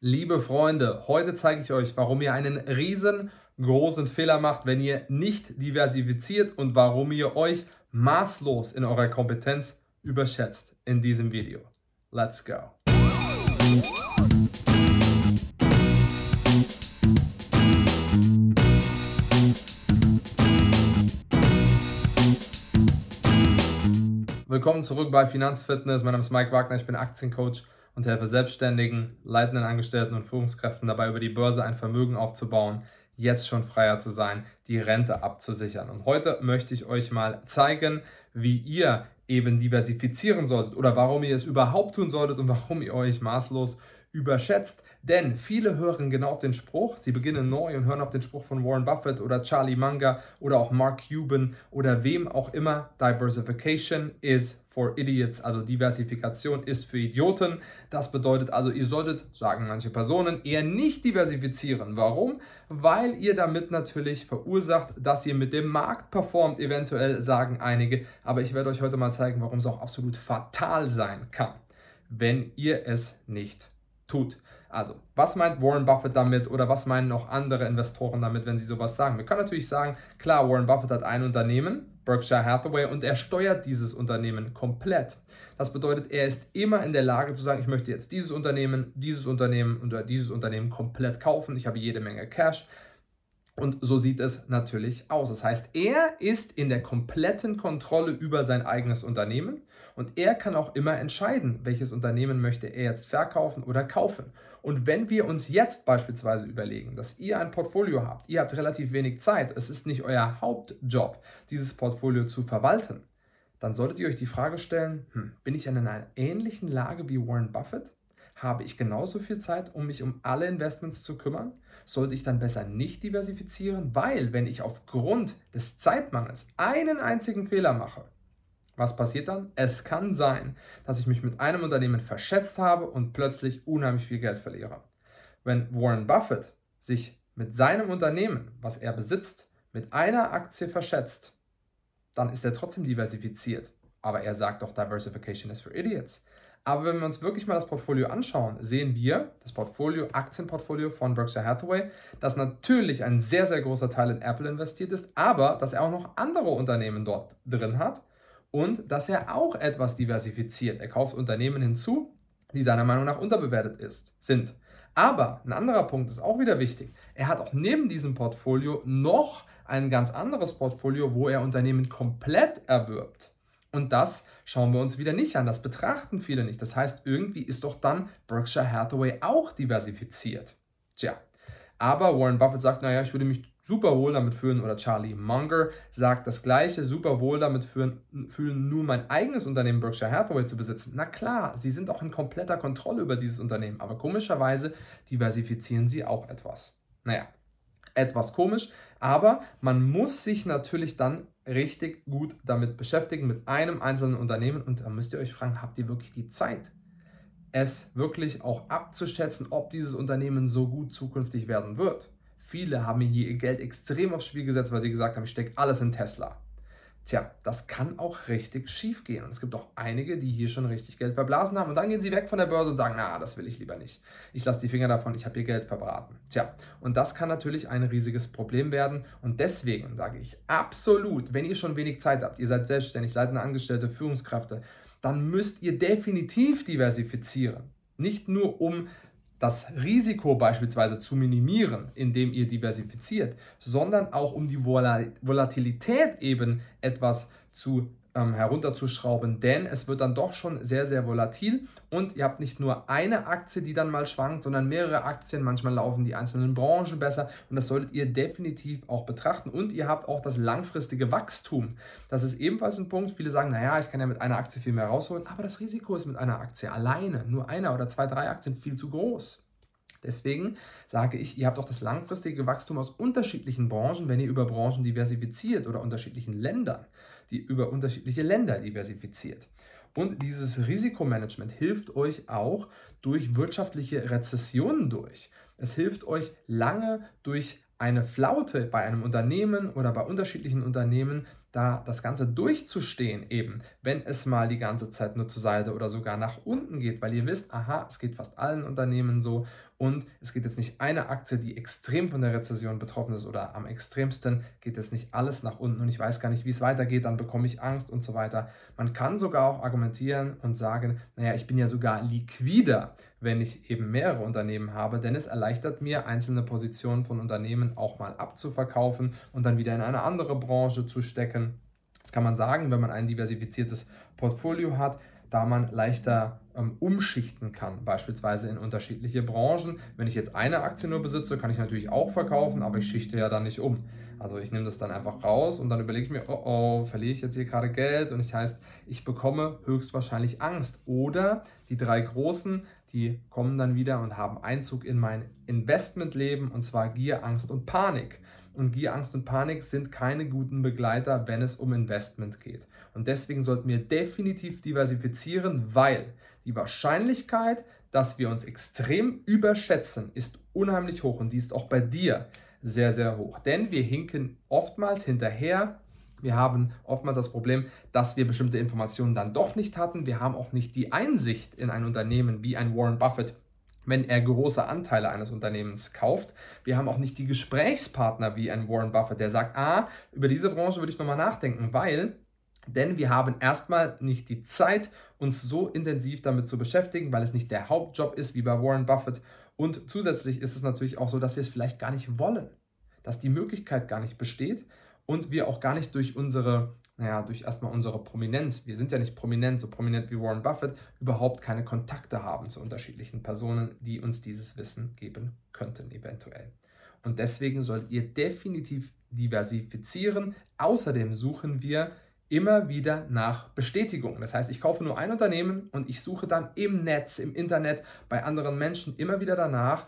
Liebe Freunde, heute zeige ich euch, warum ihr einen riesengroßen Fehler macht, wenn ihr nicht diversifiziert und warum ihr euch maßlos in eurer Kompetenz überschätzt in diesem Video. Let's go! Willkommen zurück bei Finanzfitness. Mein Name ist Mike Wagner, ich bin Aktiencoach und helfe Selbstständigen, leitenden Angestellten und Führungskräften dabei, über die Börse ein Vermögen aufzubauen, jetzt schon freier zu sein, die Rente abzusichern. Und heute möchte ich euch mal zeigen, wie ihr eben diversifizieren solltet oder warum ihr es überhaupt tun solltet und warum ihr euch maßlos überschätzt. Denn viele hören genau auf den Spruch, sie beginnen neu und hören auf den Spruch von Warren Buffett oder Charlie Munger oder auch Mark Cuban oder wem auch immer. Diversification is for idiots, also Diversifikation ist für Idioten. Das bedeutet also, ihr solltet, sagen manche Personen, eher nicht diversifizieren. Warum? Weil ihr damit natürlich verursacht, dass ihr mit dem Markt performt, eventuell sagen einige. Aber ich werde euch heute mal zeigen, warum es auch absolut fatal sein kann, wenn ihr es nicht tut. Also, was meint Warren Buffett damit oder was meinen noch andere Investoren damit, wenn sie sowas sagen? Wir können natürlich sagen, klar, Warren Buffett hat ein Unternehmen, Berkshire Hathaway, und er steuert dieses Unternehmen komplett. Das bedeutet, er ist immer in der Lage zu sagen, ich möchte jetzt dieses Unternehmen, dieses Unternehmen oder dieses Unternehmen komplett kaufen. Ich habe jede Menge Cash. Und so sieht es natürlich aus. Das heißt, er ist in der kompletten Kontrolle über sein eigenes Unternehmen und er kann auch immer entscheiden, welches Unternehmen möchte er jetzt verkaufen oder kaufen. Und wenn wir uns jetzt beispielsweise überlegen, dass ihr ein Portfolio habt, ihr habt relativ wenig Zeit, es ist nicht euer Hauptjob, dieses Portfolio zu verwalten, dann solltet ihr euch die Frage stellen, hm, bin ich in einer ähnlichen Lage wie Warren Buffett? Habe ich genauso viel Zeit, um mich um alle Investments zu kümmern? Sollte ich dann besser nicht diversifizieren? Weil, wenn ich aufgrund des Zeitmangels einen einzigen Fehler mache, was passiert dann? Es kann sein, dass ich mich mit einem Unternehmen verschätzt habe und plötzlich unheimlich viel Geld verliere. Wenn Warren Buffett sich mit seinem Unternehmen, was er besitzt, mit einer Aktie verschätzt, dann ist er trotzdem diversifiziert. Aber er sagt doch, Diversification is for Idiots. Aber wenn wir uns wirklich mal das Portfolio anschauen, sehen wir das Portfolio, Aktienportfolio von Berkshire Hathaway, dass natürlich ein sehr, sehr großer Teil in Apple investiert ist, aber dass er auch noch andere Unternehmen dort drin hat und dass er auch etwas diversifiziert. Er kauft Unternehmen hinzu, die seiner Meinung nach unterbewertet ist, sind. Aber ein anderer Punkt ist auch wieder wichtig. Er hat auch neben diesem Portfolio noch ein ganz anderes Portfolio, wo er Unternehmen komplett erwirbt. Und das schauen wir uns wieder nicht an. Das betrachten viele nicht. Das heißt, irgendwie ist doch dann Berkshire Hathaway auch diversifiziert. Tja, aber Warren Buffett sagt, naja, ich würde mich super wohl damit fühlen, oder Charlie Munger sagt das gleiche, super wohl damit fühlen, fühlen, nur mein eigenes Unternehmen Berkshire Hathaway zu besitzen. Na klar, sie sind auch in kompletter Kontrolle über dieses Unternehmen, aber komischerweise diversifizieren sie auch etwas. Naja, etwas komisch, aber man muss sich natürlich dann richtig gut damit beschäftigen, mit einem einzelnen Unternehmen. Und da müsst ihr euch fragen, habt ihr wirklich die Zeit, es wirklich auch abzuschätzen, ob dieses Unternehmen so gut zukünftig werden wird? Viele haben hier ihr Geld extrem aufs Spiel gesetzt, weil sie gesagt haben, ich stecke alles in Tesla. Tja, das kann auch richtig schief gehen. Und es gibt auch einige, die hier schon richtig Geld verblasen haben. Und dann gehen sie weg von der Börse und sagen, na, das will ich lieber nicht. Ich lasse die Finger davon, ich habe hier Geld verbraten. Tja, und das kann natürlich ein riesiges Problem werden. Und deswegen sage ich absolut, wenn ihr schon wenig Zeit habt, ihr seid selbstständig, leitende Angestellte, Führungskräfte, dann müsst ihr definitiv diversifizieren. Nicht nur um das Risiko beispielsweise zu minimieren, indem ihr diversifiziert, sondern auch um die Volatilität eben etwas zu ähm, herunterzuschrauben, denn es wird dann doch schon sehr, sehr volatil und ihr habt nicht nur eine Aktie, die dann mal schwankt, sondern mehrere Aktien. Manchmal laufen die einzelnen Branchen besser und das solltet ihr definitiv auch betrachten und ihr habt auch das langfristige Wachstum. Das ist ebenfalls ein Punkt. Viele sagen, naja, ich kann ja mit einer Aktie viel mehr rausholen, aber das Risiko ist mit einer Aktie alleine, nur einer oder zwei, drei Aktien viel zu groß. Deswegen sage ich, ihr habt auch das langfristige Wachstum aus unterschiedlichen Branchen, wenn ihr über Branchen diversifiziert oder unterschiedlichen Ländern, die über unterschiedliche Länder diversifiziert. Und dieses Risikomanagement hilft euch auch durch wirtschaftliche Rezessionen durch. Es hilft euch lange durch eine Flaute bei einem Unternehmen oder bei unterschiedlichen Unternehmen da das Ganze durchzustehen, eben, wenn es mal die ganze Zeit nur zur Seite oder sogar nach unten geht, weil ihr wisst, aha, es geht fast allen Unternehmen so Und es geht jetzt nicht eine Aktie, die extrem von der Rezession betroffen ist oder am extremsten geht jetzt nicht alles nach unten und ich weiß gar nicht, wie es weitergeht, dann bekomme ich Angst und so weiter. Man kann sogar auch argumentieren und sagen, naja, ich bin ja sogar liquider, wenn ich eben mehrere Unternehmen habe, denn es erleichtert mir, einzelne Positionen von Unternehmen auch mal abzuverkaufen und dann wieder in eine andere Branche zu stecken. Das kann man sagen, wenn man ein diversifiziertes Portfolio hat da man leichter ähm, umschichten kann, beispielsweise in unterschiedliche Branchen. Wenn ich jetzt eine Aktie nur besitze, kann ich natürlich auch verkaufen, aber ich schichte ja dann nicht um. Also ich nehme das dann einfach raus und dann überlege ich mir, oh oh, verliere ich jetzt hier gerade Geld und das heißt, ich bekomme höchstwahrscheinlich Angst. Oder die drei großen, die kommen dann wieder und haben Einzug in mein Investmentleben und zwar Gier, Angst und Panik. Und Gier, Angst und Panik sind keine guten Begleiter, wenn es um Investment geht. Und deswegen sollten wir definitiv diversifizieren, weil die Wahrscheinlichkeit, dass wir uns extrem überschätzen, ist unheimlich hoch und die ist auch bei dir sehr, sehr hoch. Denn wir hinken oftmals hinterher. Wir haben oftmals das Problem, dass wir bestimmte Informationen dann doch nicht hatten. Wir haben auch nicht die Einsicht in ein Unternehmen wie ein Warren Buffett wenn er große Anteile eines Unternehmens kauft. Wir haben auch nicht die Gesprächspartner wie ein Warren Buffett, der sagt, ah, über diese Branche würde ich nochmal nachdenken, weil denn wir haben erstmal nicht die Zeit, uns so intensiv damit zu beschäftigen, weil es nicht der Hauptjob ist wie bei Warren Buffett. Und zusätzlich ist es natürlich auch so, dass wir es vielleicht gar nicht wollen, dass die Möglichkeit gar nicht besteht und wir auch gar nicht durch unsere, naja, durch erstmal unsere Prominenz, wir sind ja nicht prominent, so prominent wie Warren Buffett, überhaupt keine Kontakte haben zu unterschiedlichen Personen, die uns dieses Wissen geben könnten, eventuell. Und deswegen solltet ihr definitiv diversifizieren. Außerdem suchen wir immer wieder nach Bestätigung. Das heißt, ich kaufe nur ein Unternehmen und ich suche dann im Netz, im Internet, bei anderen Menschen immer wieder danach,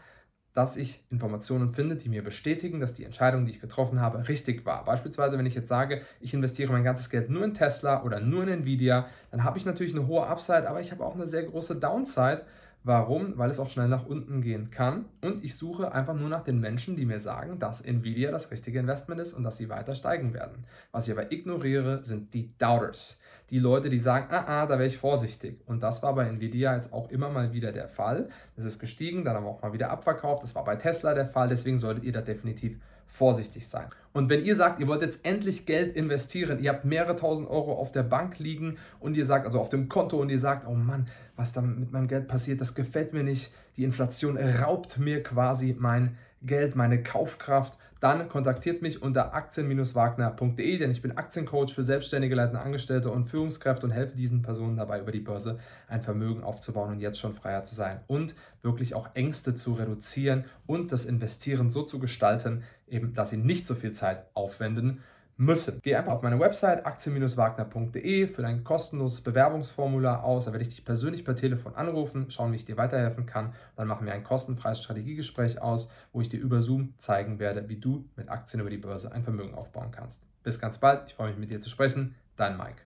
dass ich Informationen finde, die mir bestätigen, dass die Entscheidung, die ich getroffen habe, richtig war. Beispielsweise, wenn ich jetzt sage, ich investiere mein ganzes Geld nur in Tesla oder nur in Nvidia, dann habe ich natürlich eine hohe Upside, aber ich habe auch eine sehr große Downside, Warum? Weil es auch schnell nach unten gehen kann. Und ich suche einfach nur nach den Menschen, die mir sagen, dass Nvidia das richtige Investment ist und dass sie weiter steigen werden. Was ich aber ignoriere, sind die Doubters. Die Leute, die sagen, ah, ah, da wäre ich vorsichtig. Und das war bei Nvidia jetzt auch immer mal wieder der Fall. Es ist gestiegen, dann aber auch mal wieder abverkauft. Das war bei Tesla der Fall. Deswegen solltet ihr da definitiv vorsichtig sein. Und wenn ihr sagt, ihr wollt jetzt endlich Geld investieren, ihr habt mehrere tausend Euro auf der Bank liegen und ihr sagt, also auf dem Konto und ihr sagt, oh Mann, was da mit meinem Geld passiert, das gefällt mir nicht. Die Inflation raubt mir quasi mein Geld, meine Kaufkraft, dann kontaktiert mich unter aktien-wagner.de, denn ich bin Aktiencoach für selbstständige leitende Angestellte und Führungskräfte und helfe diesen Personen dabei, über die Börse ein Vermögen aufzubauen und jetzt schon freier zu sein und wirklich auch Ängste zu reduzieren und das Investieren so zu gestalten, eben, dass sie nicht so viel Zeit aufwenden müssen. Geh einfach auf meine Website aktien-wagner.de, fülle ein kostenloses Bewerbungsformular aus, da werde ich dich persönlich per Telefon anrufen, schauen, wie ich dir weiterhelfen kann. Dann machen wir ein kostenfreies Strategiegespräch aus, wo ich dir über Zoom zeigen werde, wie du mit Aktien über die Börse ein Vermögen aufbauen kannst. Bis ganz bald, ich freue mich mit dir zu sprechen. Dein Mike.